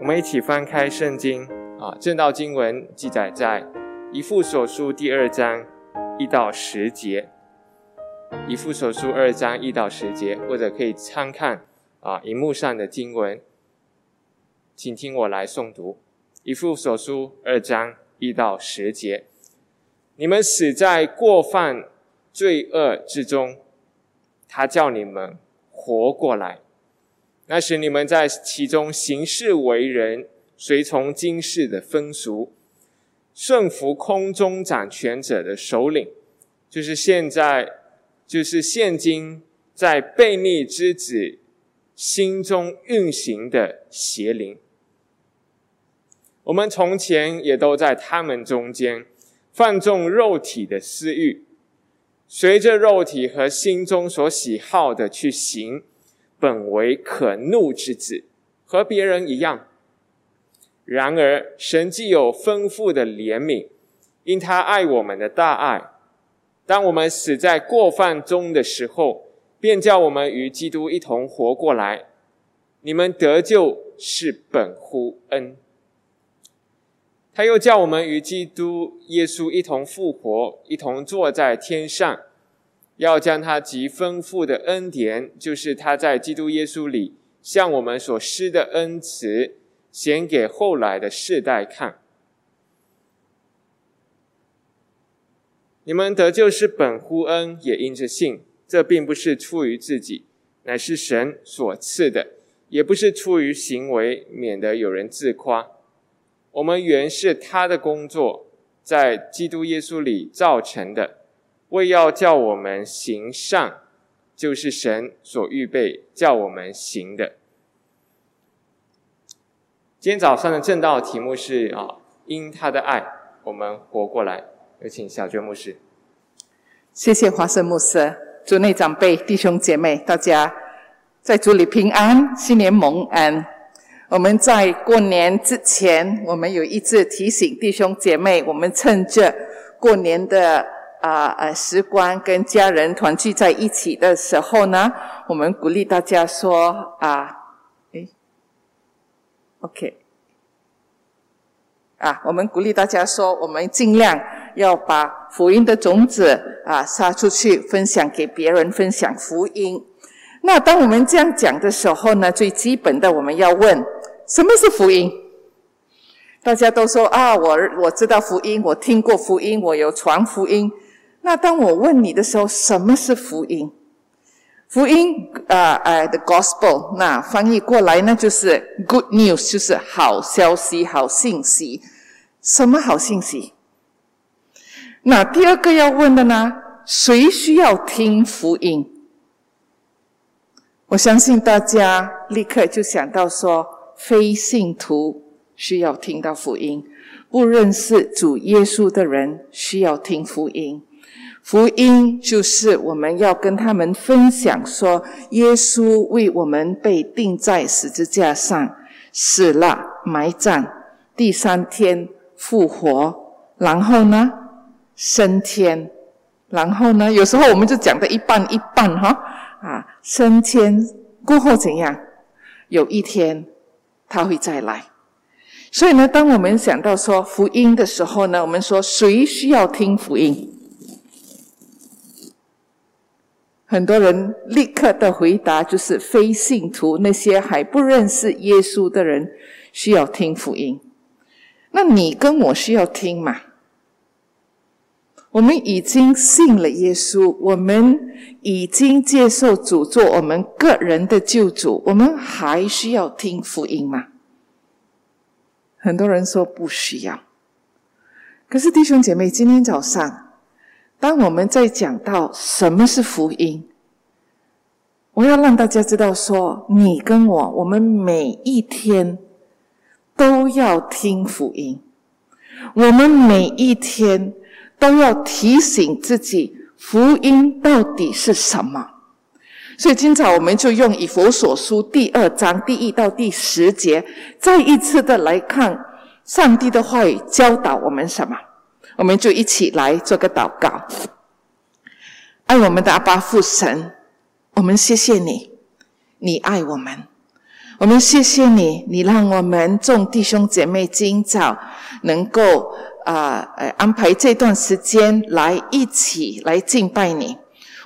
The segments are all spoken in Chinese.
我们一起翻开圣经啊，正道经文记载在以父所书第二章一到十节。以父所书二章一到十节，或者可以参看啊荧幕上的经文，请听我来诵读。以父所书二章一到十节：你们死在过犯罪恶之中，他叫你们活过来。那时你们在其中行事为人，随从今世的风俗，顺服空中掌权者的首领，就是现在，就是现今在悖逆之子心中运行的邪灵。我们从前也都在他们中间，放纵肉体的私欲，随着肉体和心中所喜好的去行。本为可怒之子，和别人一样。然而，神既有丰富的怜悯，因他爱我们的大爱，当我们死在过犯中的时候，便叫我们与基督一同活过来。你们得救是本乎恩。他又叫我们与基督耶稣一同复活，一同坐在天上。要将他极丰富的恩典，就是他在基督耶稣里向我们所施的恩慈，显给后来的世代看。你们得救是本乎恩，也因着信。这并不是出于自己，乃是神所赐的；也不是出于行为，免得有人自夸。我们原是他的工作，在基督耶稣里造成的。为要叫我们行善，就是神所预备叫我们行的。今天早上的正道题目是啊，因他的爱，我们活过来。有请小娟牧师。谢谢华生牧师，祝内长辈、弟兄姐妹，大家在主里平安，新年蒙恩。我们在过年之前，我们有一次提醒弟兄姐妹，我们趁着过年的。啊呃，时光跟家人团聚在一起的时候呢，我们鼓励大家说啊，诶 o k 啊，我们鼓励大家说，我们尽量要把福音的种子啊撒出去，分享给别人，分享福音。那当我们这样讲的时候呢，最基本的我们要问，什么是福音？大家都说啊，我我知道福音，我听过福音，我有传福音。那当我问你的时候，什么是福音？福音啊，哎，the gospel，那翻译过来呢，就是 good news，就是好消息、好信息。什么好信息？那第二个要问的呢？谁需要听福音？我相信大家立刻就想到说，非信徒需要听到福音，不认识主耶稣的人需要听福音。福音就是我们要跟他们分享，说耶稣为我们被钉在十字架上，死了，埋葬，第三天复活，然后呢，升天，然后呢，有时候我们就讲的一半一半哈，啊，升天过后怎样？有一天他会再来，所以呢，当我们想到说福音的时候呢，我们说谁需要听福音？很多人立刻的回答就是非信徒，那些还不认识耶稣的人需要听福音。那你跟我需要听吗？我们已经信了耶稣，我们已经接受主做我们个人的救主，我们还需要听福音吗？很多人说不需要。可是弟兄姐妹，今天早上。当我们在讲到什么是福音，我要让大家知道，说你跟我，我们每一天都要听福音，我们每一天都要提醒自己，福音到底是什么。所以今早我们就用以佛所书第二章第一到第十节，再一次的来看上帝的话语教导我们什么。我们就一起来做个祷告。爱我们的阿爸父神，我们谢谢你，你爱我们。我们谢谢你，你让我们众弟兄姐妹今早能够啊呃安排这段时间来一起来敬拜你，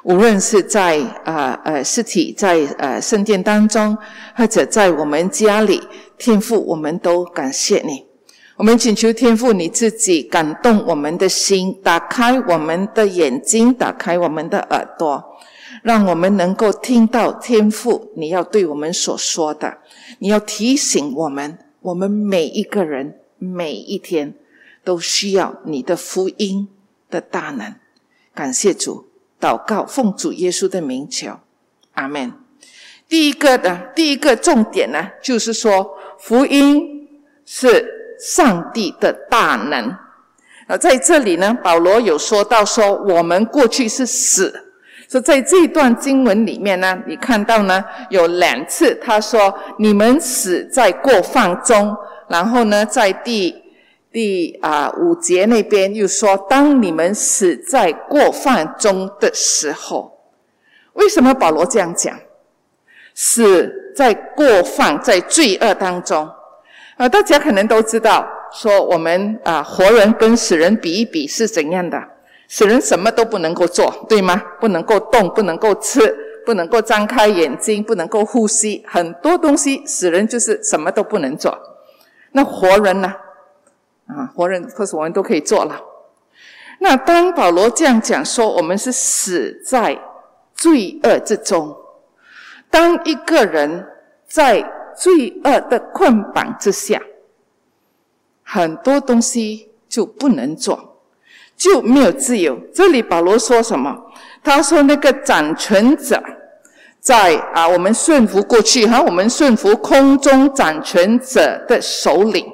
无论是在啊呃实体在呃圣殿当中，或者在我们家里，天父，我们都感谢你。我们请求天父你自己感动我们的心，打开我们的眼睛，打开我们的耳朵。让我们能够听到天父你要对我们所说的，你要提醒我们，我们每一个人每一天都需要你的福音的大能。感谢主，祷告奉主耶稣的名求，阿门。第一个的第一个重点呢，就是说福音是上帝的大能。啊在这里呢，保罗有说到说，我们过去是死。说在这段经文里面呢，你看到呢有两次，他说你们死在过犯中，然后呢在第第啊五节那边又说，当你们死在过犯中的时候，为什么保罗这样讲？死在过犯在罪恶当中啊，大家可能都知道，说我们啊活人跟死人比一比是怎样的。死人什么都不能够做，对吗？不能够动，不能够吃，不能够张开眼睛，不能够呼吸，很多东西死人就是什么都不能做。那活人呢？啊，活人或是我们都可以做了。那当保罗这样讲说，我们是死在罪恶之中。当一个人在罪恶的捆绑之下，很多东西就不能做。就没有自由。这里保罗说什么？他说那个掌权者在啊，我们顺服过去哈，我们顺服空中掌权者的首领。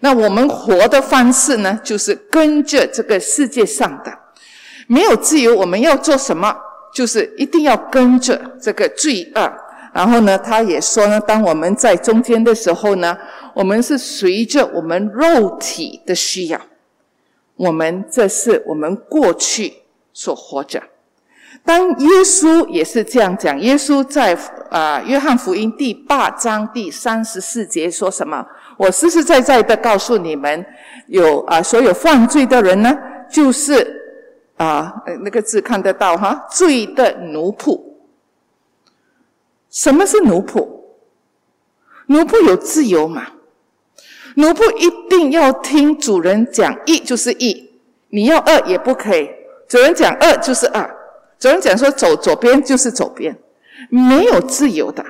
那我们活的方式呢，就是跟着这个世界上的，没有自由。我们要做什么？就是一定要跟着这个罪恶。然后呢，他也说呢，当我们在中间的时候呢，我们是随着我们肉体的需要。我们这是我们过去所活着。当耶稣也是这样讲，耶稣在啊约翰福音第八章第三十四节说什么？我实实在在的告诉你们，有啊所有犯罪的人呢，就是啊那个字看得到哈，罪的奴仆。什么是奴仆？奴仆有自由吗？奴仆一定要听主人讲一就是一，你要二也不可以。主人讲二就是二，主人讲说走左边就是左边，没有自由的。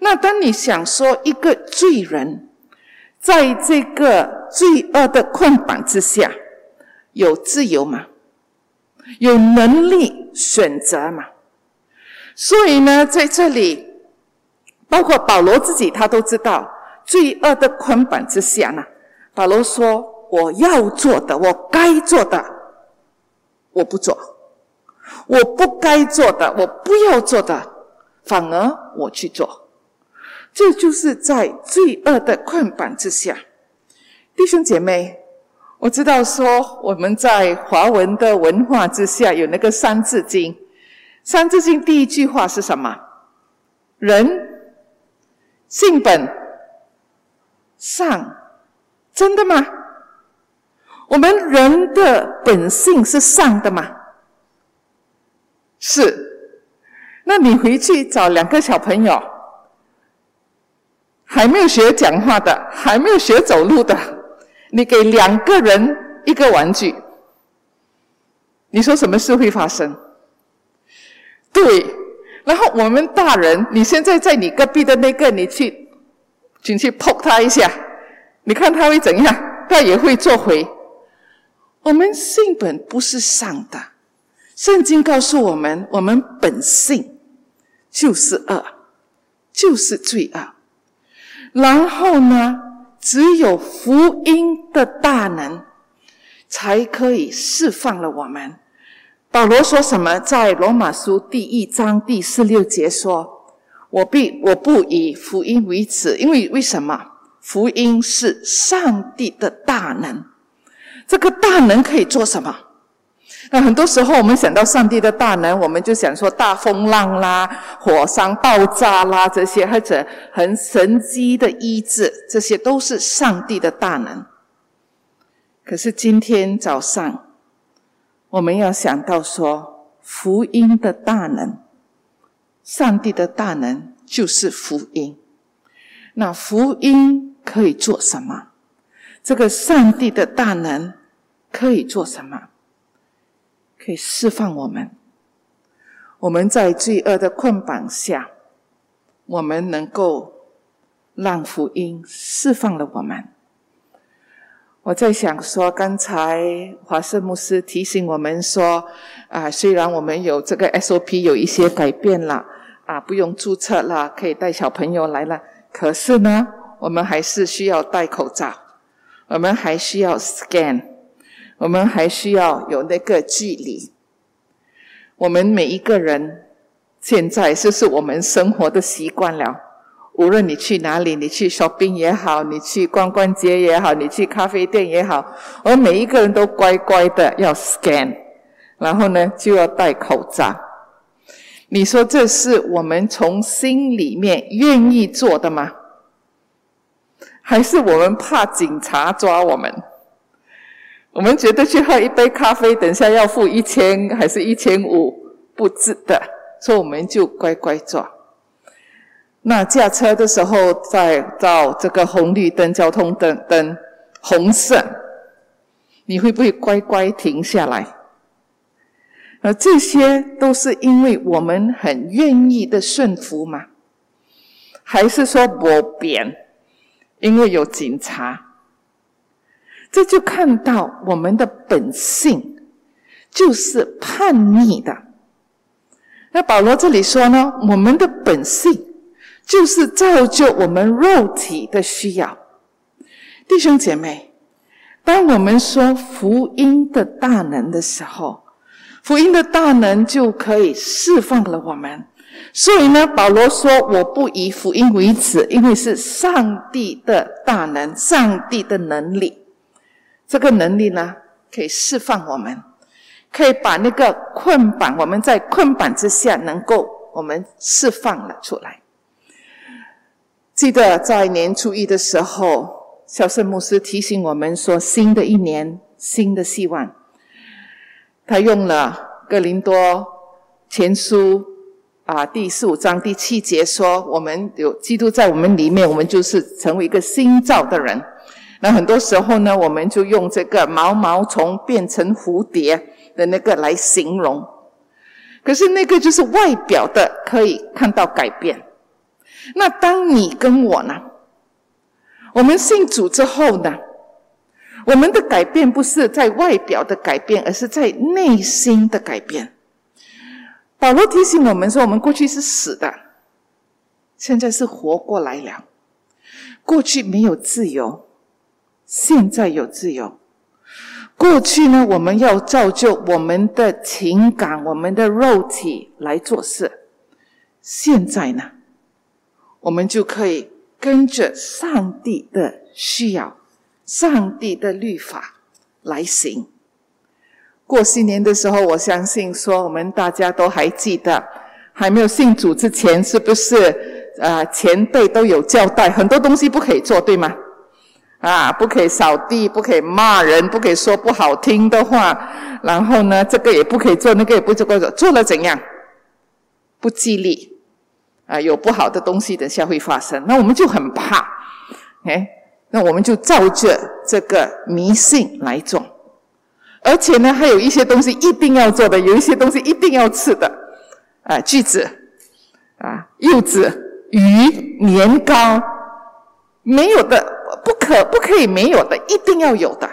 那当你想说一个罪人，在这个罪恶的捆绑之下，有自由吗？有能力选择吗？所以呢，在这里，包括保罗自己，他都知道。罪恶的捆绑之下呢，保罗说：“我要做的，我该做的，我不做；我不该做的，我不要做的，反而我去做。”这就是在罪恶的捆绑之下，弟兄姐妹，我知道说我们在华文的文化之下有那个《三字经》，《三字经》第一句话是什么？人性本。善，真的吗？我们人的本性是善的吗？是。那你回去找两个小朋友，还没有学讲话的，还没有学走路的，你给两个人一个玩具，你说什么事会发生？对。然后我们大人，你现在在你隔壁的那个，你去。进去碰他一下，你看他会怎样？他也会做回。我们性本不是善的，圣经告诉我们，我们本性就是恶，就是罪恶。然后呢，只有福音的大能，才可以释放了我们。保罗说什么？在罗马书第一章第十六节说。我必我不以福音为耻，因为为什么？福音是上帝的大能，这个大能可以做什么？那很多时候，我们想到上帝的大能，我们就想说大风浪啦、火山爆炸啦这些，或者很神机的医治，这些都是上帝的大能。可是今天早上，我们要想到说，福音的大能，上帝的大能就是福音。那福音可以做什么？这个上帝的大能可以做什么？可以释放我们，我们在罪恶的捆绑下，我们能够让福音释放了我们。我在想说，刚才华盛牧师提醒我们说，啊，虽然我们有这个 SOP 有一些改变了，啊，不用注册了，可以带小朋友来了，可是呢，我们还是需要戴口罩，我们还需要 scan。我们还需要有那个距离。我们每一个人现在就是我们生活的习惯了。无论你去哪里，你去 shopping 也好，你去逛逛街也好，你去咖啡店也好，我们每一个人都乖乖的要 scan，然后呢就要戴口罩。你说这是我们从心里面愿意做的吗？还是我们怕警察抓我们？我们觉得去喝一杯咖啡，等下要付一千还是一千五，不值得，所以我们就乖乖做。那驾车的时候，再到这个红绿灯、交通灯灯红色，你会不会乖乖停下来？而这些都是因为我们很愿意的顺服吗？还是说我扁？因为有警察？这就看到我们的本性就是叛逆的。那保罗这里说呢，我们的本性就是造就我们肉体的需要。弟兄姐妹，当我们说福音的大能的时候，福音的大能就可以释放了我们。所以呢，保罗说：“我不以福音为耻，因为是上帝的大能，上帝的能力。”这个能力呢，可以释放我们，可以把那个捆绑，我们在捆绑之下能够我们释放了出来。记得在年初一的时候，小圣牧师提醒我们说：“新的一年，新的希望。”他用了《哥林多前书》啊第十五章第七节说：“我们有基督在我们里面，我们就是成为一个新造的人。”那很多时候呢，我们就用这个毛毛虫变成蝴蝶的那个来形容。可是那个就是外表的，可以看到改变。那当你跟我呢？我们信主之后呢？我们的改变不是在外表的改变，而是在内心的改变。保罗提醒我们说：我们过去是死的，现在是活过来了。过去没有自由。现在有自由，过去呢？我们要造就我们的情感、我们的肉体来做事。现在呢，我们就可以跟着上帝的需要、上帝的律法来行。过新年的时候，我相信说，我们大家都还记得，还没有信主之前，是不是？啊，前辈都有交代，很多东西不可以做，对吗？啊，不可以扫地，不可以骂人，不可以说不好听的话，然后呢，这个也不可以做，那个也不做，做做了怎样？不吉利啊，有不好的东西，等下会发生，那我们就很怕，哎，那我们就照着这个迷信来做，而且呢，还有一些东西一定要做的，有一些东西一定要吃的，啊，橘子，啊，柚子，鱼，年糕，没有的。不可不可以没有的，一定要有的。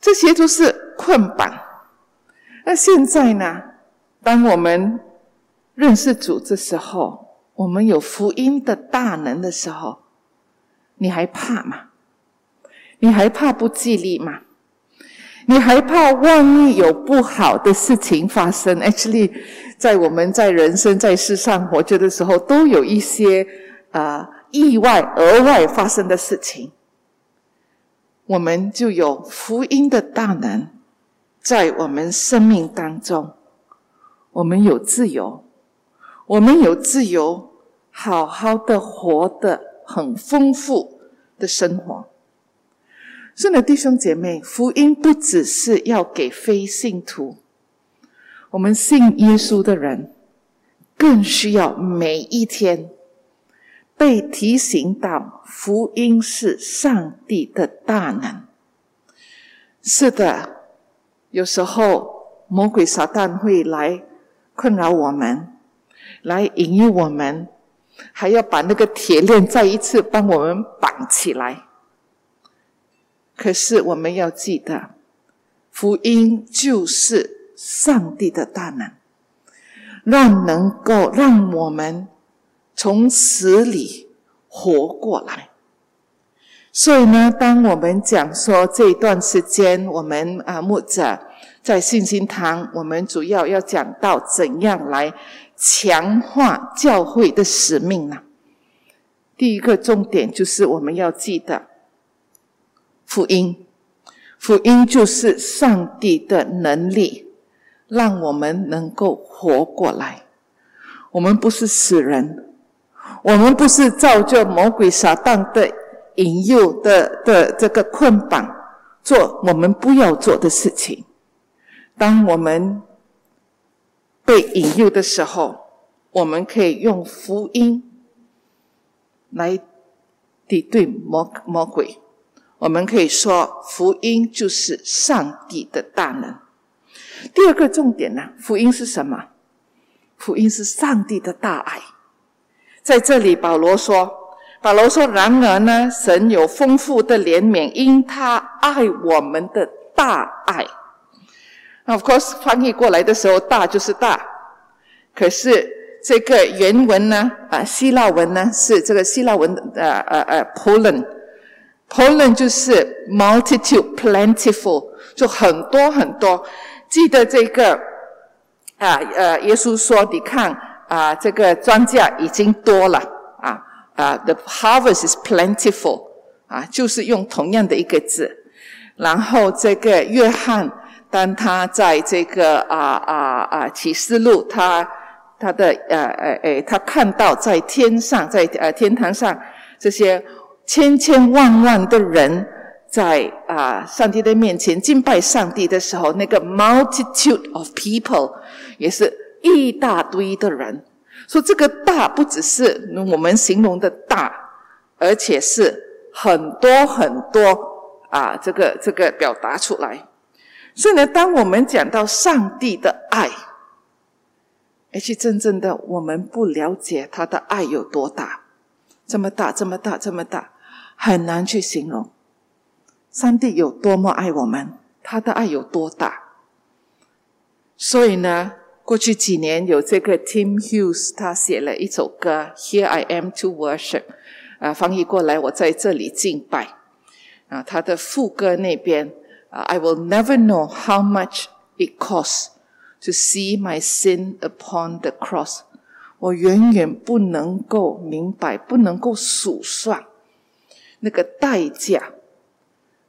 这些都是捆绑。那现在呢？当我们认识主的时候，我们有福音的大能的时候，你还怕吗？你还怕不吉利吗？你还怕万一有不好的事情发生？Actually，在我们在人生在世上活着的时候，都有一些啊。意外额外发生的事情，我们就有福音的大能在我们生命当中，我们有自由，我们有自由，好好的活得很丰富的生活。是的，弟兄姐妹，福音不只是要给非信徒，我们信耶稣的人，更需要每一天被提醒到，福音是上帝的大能。是的，有时候魔鬼撒旦会来困扰我们，来引诱我们，还要把那个铁链再一次帮我们绑起来。可是我们要记得，福音就是上帝的大能，让能够让我们从死里活过来。所以呢，当我们讲说这一段时间，我们啊牧者在信心堂，我们主要要讲到怎样来强化教会的使命呢？第一个重点就是我们要记得。福音，福音就是上帝的能力，让我们能够活过来。我们不是死人，我们不是照着魔鬼撒旦的引诱的的这个捆绑做我们不要做的事情。当我们被引诱的时候，我们可以用福音来抵对魔魔鬼。我们可以说，福音就是上帝的大能。第二个重点呢，福音是什么？福音是上帝的大爱。在这里，保罗说：“保罗说，然而呢，神有丰富的怜悯，因他爱我们的大爱。”Of course，翻译过来的时候，“大”就是大。可是这个原文呢，啊，希腊文呢，是这个希腊文，呃呃呃 p o l a n p o l a n 就是 multitude plentiful，就很多很多。记得这个啊呃，耶稣说：“你看啊，这个庄稼已经多了啊啊，the harvest is plentiful 啊，就是用同样的一个字。然后这个约翰，当他在这个啊啊啊启示录，他他的呃呃呃，他看到在天上，在呃天堂上这些。千千万万的人在啊上帝的面前敬拜上帝的时候，那个 multitude of people 也是一大堆的人。说这个大不只是我们形容的大，而且是很多很多啊，这个这个表达出来。所以呢，当我们讲到上帝的爱，而且真正的我们不了解他的爱有多大，这么大，这么大，这么大。很难去形容，上帝有多么爱我们，他的爱有多大。所以呢，过去几年有这个 Tim Hughes，他写了一首歌《Here I Am to Worship》，啊，翻译过来我在这里敬拜。啊，他的副歌那边，I will never know how much it costs to see my sin upon the cross。我远远不能够明白，不能够数算。那个代价，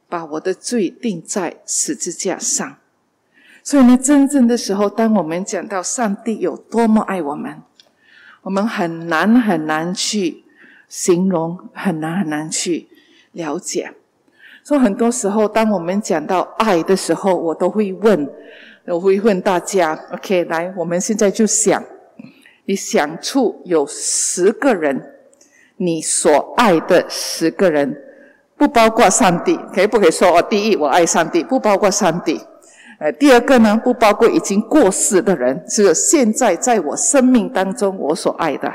把我的罪定在十字架上。所以呢，真正的时候，当我们讲到上帝有多么爱我们，我们很难很难去形容，很难很难去了解。所以很多时候，当我们讲到爱的时候，我都会问，我会问大家：OK，来，我们现在就想，你想出有十个人。你所爱的十个人，不包括上帝，可以不可以说？哦，第一，我爱上帝，不包括上帝。呃，第二个呢，不包括已经过世的人，是现在在我生命当中我所爱的，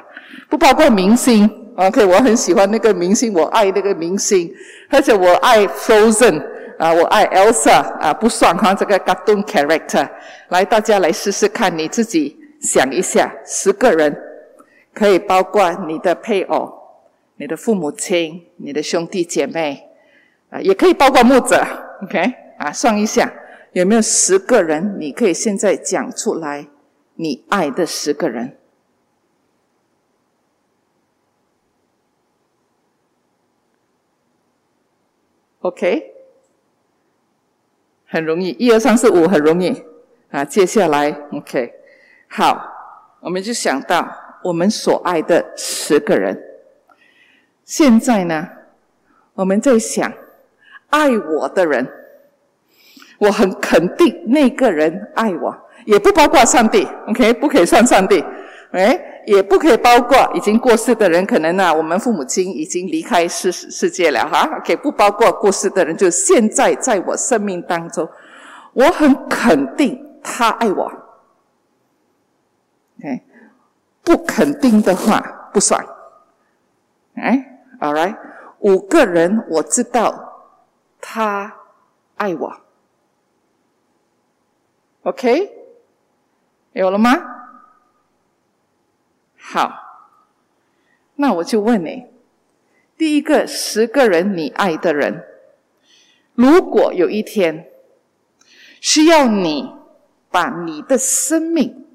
不包括明星。OK，我很喜欢那个明星，我爱那个明星，而且我爱 Frozen 啊，我爱 Elsa 啊，不算哈这个 cartoon character。来，大家来试试看，你自己想一下，十个人可以包括你的配偶。你的父母亲、你的兄弟姐妹，啊，也可以包括牧者，OK，啊，算一下有没有十个人，你可以现在讲出来，你爱的十个人，OK，很容易，一二三四五很容易啊。接下来，OK，好，我们就想到我们所爱的十个人。现在呢，我们在想爱我的人，我很肯定那个人爱我，也不包括上帝，OK，不可以算上帝，哎。也不可以包括已经过世的人，可能呢，我们父母亲已经离开世世界了哈。OK，不包括过世的人，就现在在我生命当中，我很肯定他爱我。OK，不肯定的话不算。哎，All right，五个人我知道他爱我。OK，有了吗？好，那我就问你：第一个十个人你爱的人，如果有一天需要你把你的生命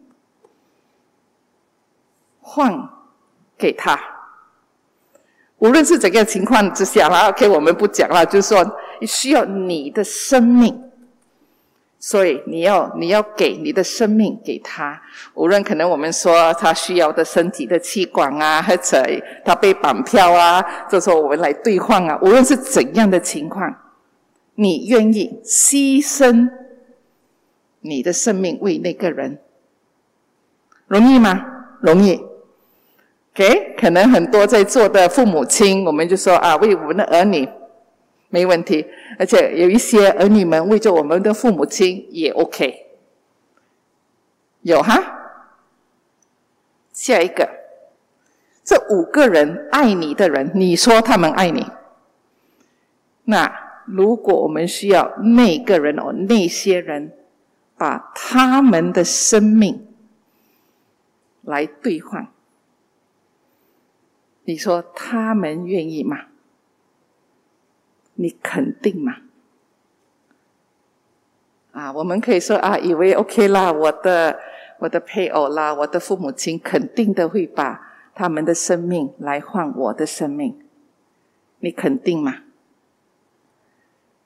换给他，无论是怎个情况之下啦，OK，我们不讲了，就是说需要你的生命。所以你要你要给你的生命给他，无论可能我们说他需要的身体的器官啊，或者他被绑票啊，这时候我们来兑换啊，无论是怎样的情况，你愿意牺牲你的生命为那个人，容易吗？容易。OK，可能很多在座的父母亲，我们就说啊，为我们的儿女。没问题，而且有一些儿女们为着我们的父母亲也 OK，有哈。下一个，这五个人爱你的人，你说他们爱你，那如果我们需要那个人哦，那些人把他们的生命来兑换，你说他们愿意吗？你肯定吗？啊，我们可以说啊，以为 OK 啦，我的我的配偶啦，我的父母亲肯定的会把他们的生命来换我的生命。你肯定吗？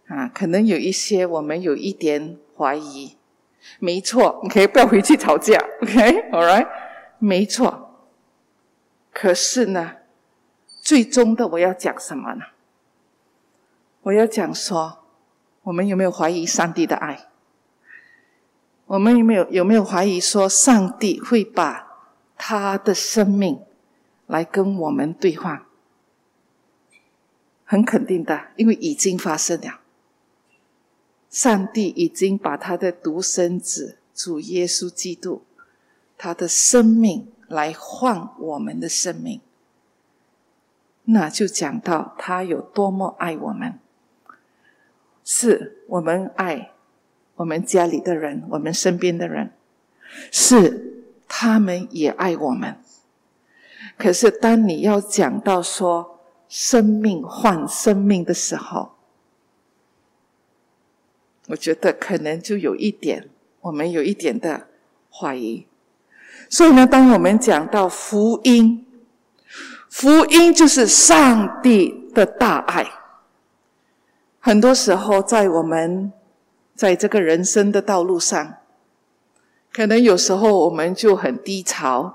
啊，可能有一些我们有一点怀疑。没错，OK，不要回去吵架，OK，All right，没错。可是呢，最终的我要讲什么呢？我要讲说，我们有没有怀疑上帝的爱？我们有没有有没有怀疑说，上帝会把他的生命来跟我们对话？很肯定的，因为已经发生了。上帝已经把他的独生子主耶稣基督，他的生命来换我们的生命，那就讲到他有多么爱我们。是我们爱我们家里的人，我们身边的人，是他们也爱我们。可是，当你要讲到说生命换生命的时候，我觉得可能就有一点，我们有一点的怀疑。所以呢，当我们讲到福音，福音就是上帝的大爱。很多时候，在我们在这个人生的道路上，可能有时候我们就很低潮，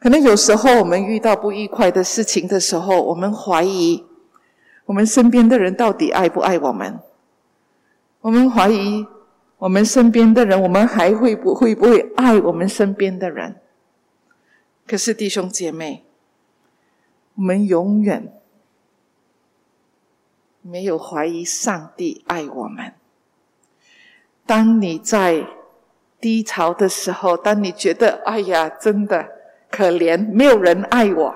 可能有时候我们遇到不愉快的事情的时候，我们怀疑我们身边的人到底爱不爱我们？我们怀疑我们身边的人，我们还会不会不会爱我们身边的人？可是弟兄姐妹，我们永远。没有怀疑上帝爱我们。当你在低潮的时候，当你觉得“哎呀，真的可怜，没有人爱我”，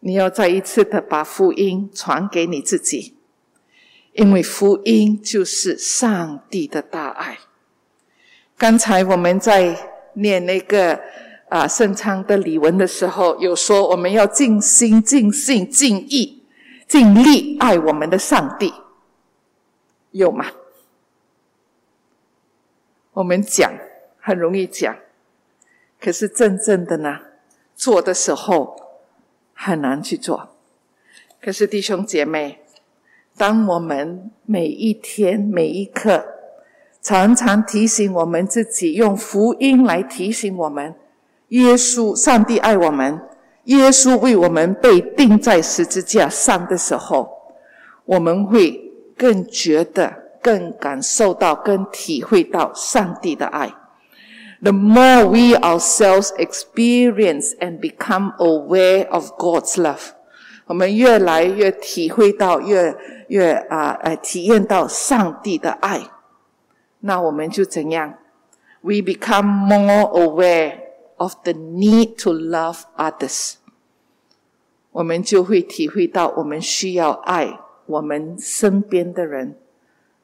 你要再一次的把福音传给你自己，因为福音就是上帝的大爱。刚才我们在念那个啊圣昌的礼文的时候，有说我们要尽心、尽性、尽意。尽力爱我们的上帝，有吗？我们讲很容易讲，可是真正的呢，做的时候很难去做。可是弟兄姐妹，当我们每一天每一刻，常常提醒我们自己，用福音来提醒我们，耶稣、上帝爱我们，耶稣为我们被钉在十字架上的时候，我们会更觉得、更感受到、更体会到上帝的爱。The more we ourselves experience and become aware of God's love，我们越来越体会到、越越啊呃体验到上帝的爱，那我们就怎样？We become more aware of the need to love others。我们就会体会到我们需要爱我们身边的人，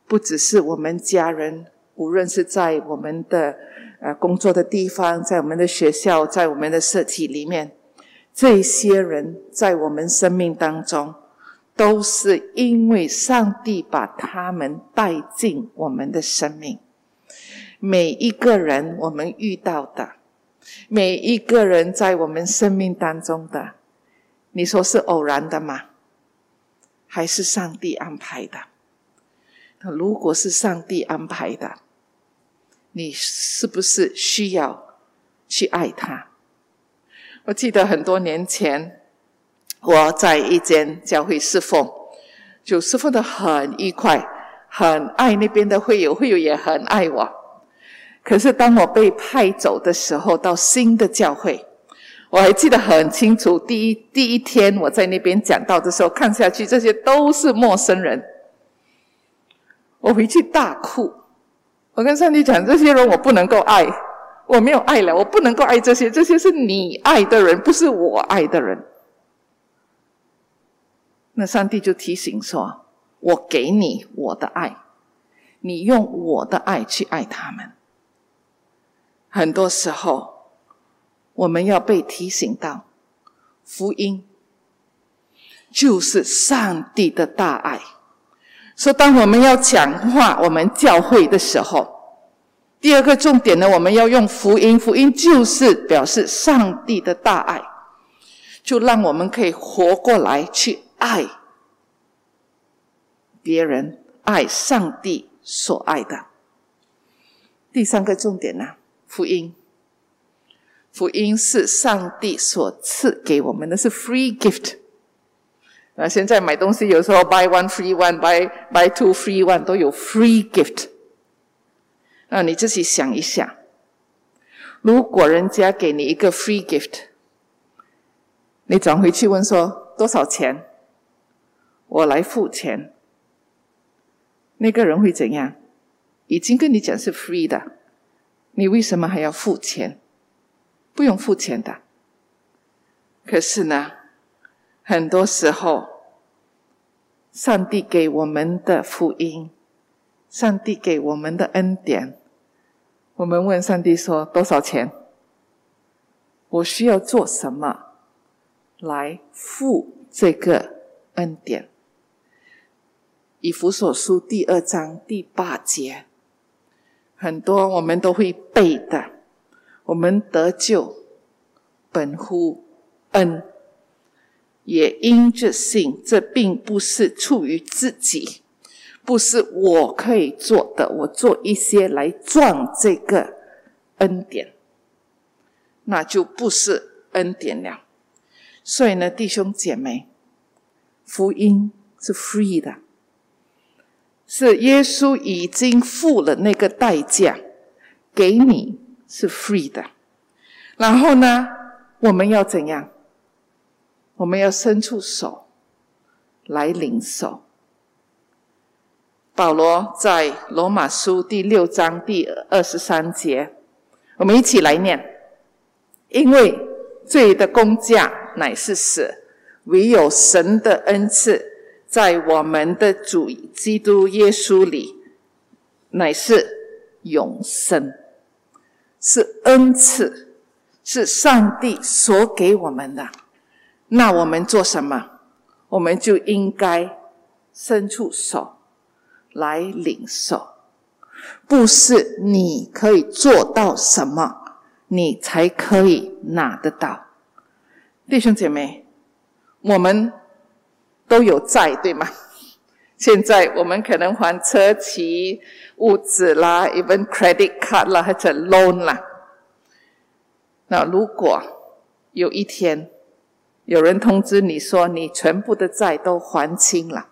不只是我们家人，无论是在我们的呃工作的地方，在我们的学校，在我们的社体里面，这些人在我们生命当中。都是因为上帝把他们带进我们的生命。每一个人我们遇到的，每一个人在我们生命当中的，你说是偶然的吗？还是上帝安排的？如果是上帝安排的，你是不是需要去爱他？我记得很多年前。我在一间教会侍奉，就侍奉的很愉快，很爱那边的会友，会友也很爱我。可是当我被派走的时候，到新的教会，我还记得很清楚。第一第一天我在那边讲道的时候，看下去这些都是陌生人，我回去大哭。我跟上帝讲，这些人我不能够爱，我没有爱了，我不能够爱这些，这些是你爱的人，不是我爱的人。那上帝就提醒说：“我给你我的爱，你用我的爱去爱他们。”很多时候，我们要被提醒到，福音就是上帝的大爱。说，当我们要讲话我们教会的时候，第二个重点呢，我们要用福音。福音就是表示上帝的大爱，就让我们可以活过来去。爱别人，爱上帝所爱的。第三个重点呢，福音。福音是上帝所赐给我们的是 free gift。那，现在买东西有时候 buy one free one，buy buy two free one 都有 free gift。那你自己想一想，如果人家给你一个 free gift，你转回去问说多少钱？我来付钱，那个人会怎样？已经跟你讲是 free 的，你为什么还要付钱？不用付钱的。可是呢，很多时候，上帝给我们的福音，上帝给我们的恩典，我们问上帝说多少钱？我需要做什么来付这个恩典？以弗所书第二章第八节，很多我们都会背的。我们得救本乎恩，也因着信。这并不是出于自己，不是我可以做的。我做一些来赚这个恩典，那就不是恩典了。所以呢，弟兄姐妹，福音是 free 的。是耶稣已经付了那个代价，给你是 free 的。然后呢，我们要怎样？我们要伸出手来领受。保罗在罗马书第六章第二十三节，我们一起来念：因为罪的工价乃是死，唯有神的恩赐。在我们的主基督耶稣里，乃是永生，是恩赐，是上帝所给我们的。那我们做什么？我们就应该伸出手来领受。不是你可以做到什么，你才可以拿得到。弟兄姐妹，我们。都有债，对吗？现在我们可能还车期、物资啦，even credit card 啦，或者 loan 啦。那如果有一天有人通知你说你全部的债都还清了，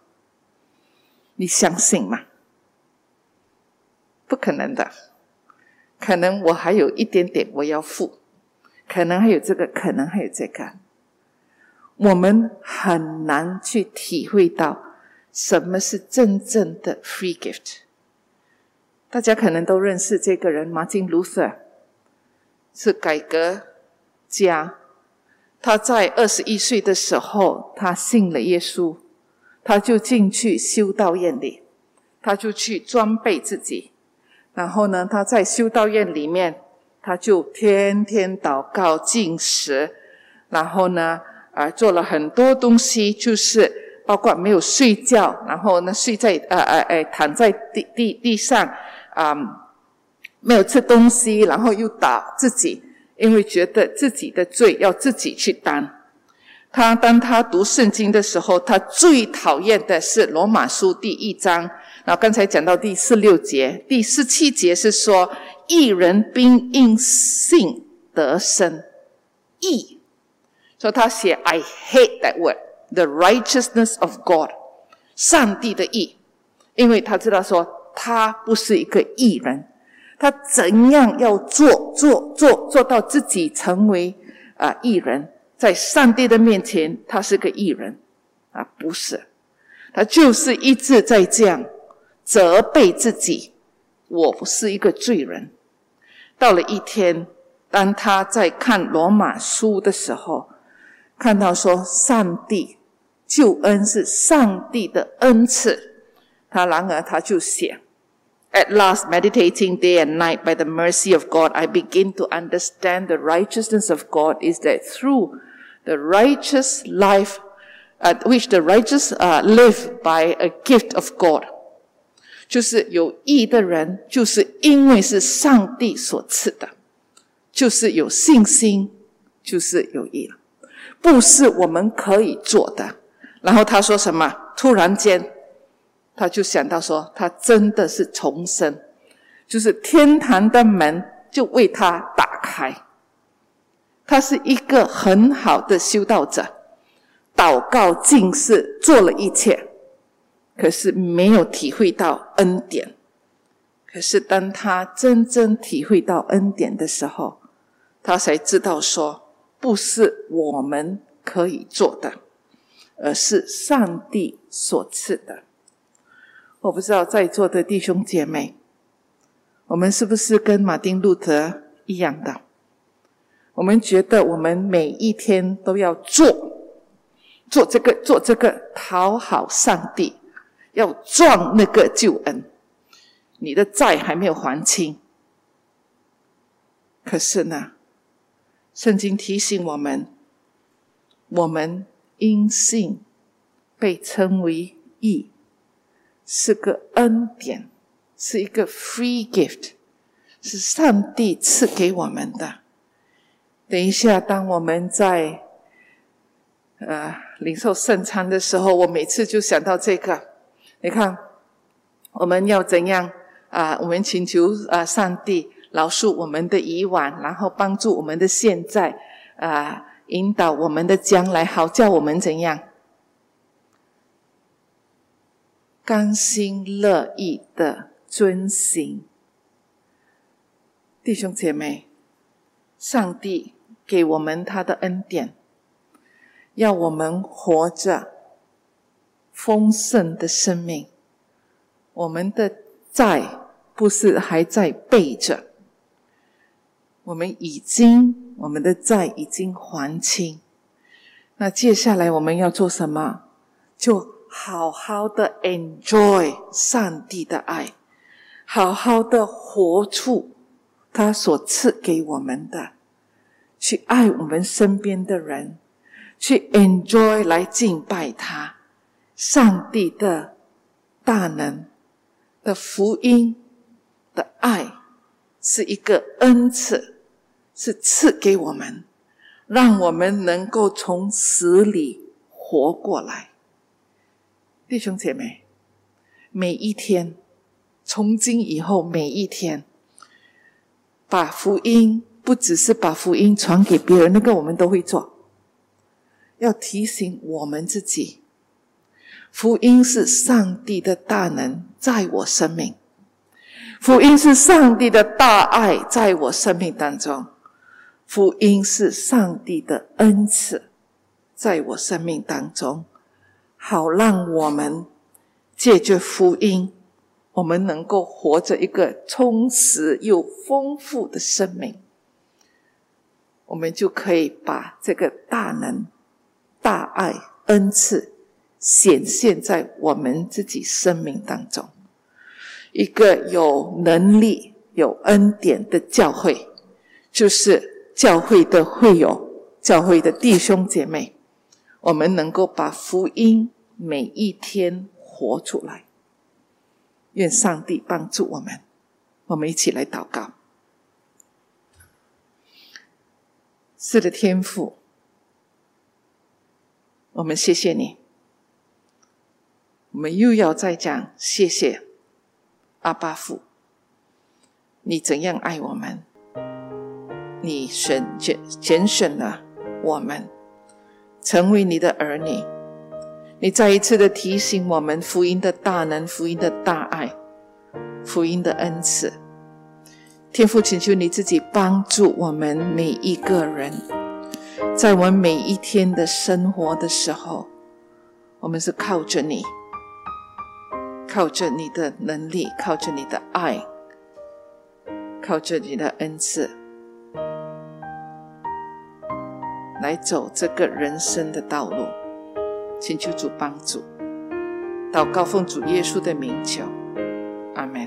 你相信吗？不可能的，可能我还有一点点我要付，可能还有这个，可能还有这个，我们很难去体会到什么是真正的 free gift。大家可能都认识这个人，马丁·路德，是改革家。他在二十一岁的时候，他信了耶稣，他就进去修道院里，他就去装备自己。然后呢，他在修道院里面，他就天天祷告、进食，然后呢，啊，做了很多东西，就是包括没有睡觉，然后呢，睡在呃呃呃躺在地地地上，啊，没有吃东西，然后又打自己，因为觉得自己的罪要自己去担。他当他读圣经的时候，他最讨厌的是罗马书第一章。然后刚才讲到第四六节，第十七节是说，一人并因信得生。义，所以他写 I hate that word, the righteousness of God，上帝的义，因为他知道说他不是一个义人，他怎样要做做做做到自己成为啊义人，在上帝的面前他是个义人啊，不是，他就是一直在这样。责备自己，我不是一个罪人。到了一天，当他在看罗马书的时候，看到说上帝救恩是上帝的恩赐，他然而他就写：At last, meditating day and night by the mercy of God, I begin to understand the righteousness of God is that through the righteous life, at which the righteous uh, live by a gift of God. 就是有义的人，就是因为是上帝所赐的，就是有信心，就是有义了，不是我们可以做的。然后他说什么？突然间，他就想到说，他真的是重生，就是天堂的门就为他打开。他是一个很好的修道者，祷告、敬事，做了一切。可是没有体会到恩典。可是当他真正体会到恩典的时候，他才知道说，不是我们可以做的，而是上帝所赐的。我不知道在座的弟兄姐妹，我们是不是跟马丁路德一样的？我们觉得我们每一天都要做，做这个，做这个，讨好上帝。要赚那个救恩，你的债还没有还清。可是呢，圣经提醒我们，我们因信被称为义，是个恩典，是一个 free gift，是上帝赐给我们的。等一下，当我们在呃领受圣餐的时候，我每次就想到这个。你看，我们要怎样啊？我们请求啊，上帝饶恕我们的以往，然后帮助我们的现在啊，引导我们的将来，好叫我们怎样甘心乐意的遵行。弟兄姐妹，上帝给我们他的恩典，要我们活着。丰盛的生命，我们的债不是还在背着，我们已经我们的债已经还清。那接下来我们要做什么？就好好的 enjoy 上帝的爱，好好的活出他所赐给我们的，去爱我们身边的人，去 enjoy 来敬拜他。上帝的大能的福音的爱是一个恩赐，是赐给我们，让我们能够从死里活过来。弟兄姐妹，每一天，从今以后每一天，把福音不只是把福音传给别人，那个我们都会做，要提醒我们自己，福音是上帝的大能在我生命，福音是上帝的大爱在我生命当中，福音是上帝的恩赐在我生命当中。好，让我们借着福音，我们能够活着一个充实又丰富的生命，我们就可以把这个大能、大爱、恩赐显现在我们自己生命当中。一个有能力、有恩典的教会，就是教会的会友、教会的弟兄姐妹，我们能够把福音。每一天活出来，愿上帝帮助我们。我们一起来祷告。是的，天父，我们谢谢你。我们又要再讲谢谢阿巴父，你怎样爱我们？你选拣拣选了我们，成为你的儿女。你再一次的提醒我们福音的大能、福音的大爱、福音的恩赐。天父，请求你自己帮助我们每一个人，在我们每一天的生活的时候，我们是靠着你，靠着你的能力，靠着你的爱，靠着你的恩赐，来走这个人生的道路。请求主帮助，祷告奉主耶稣的名求，阿门。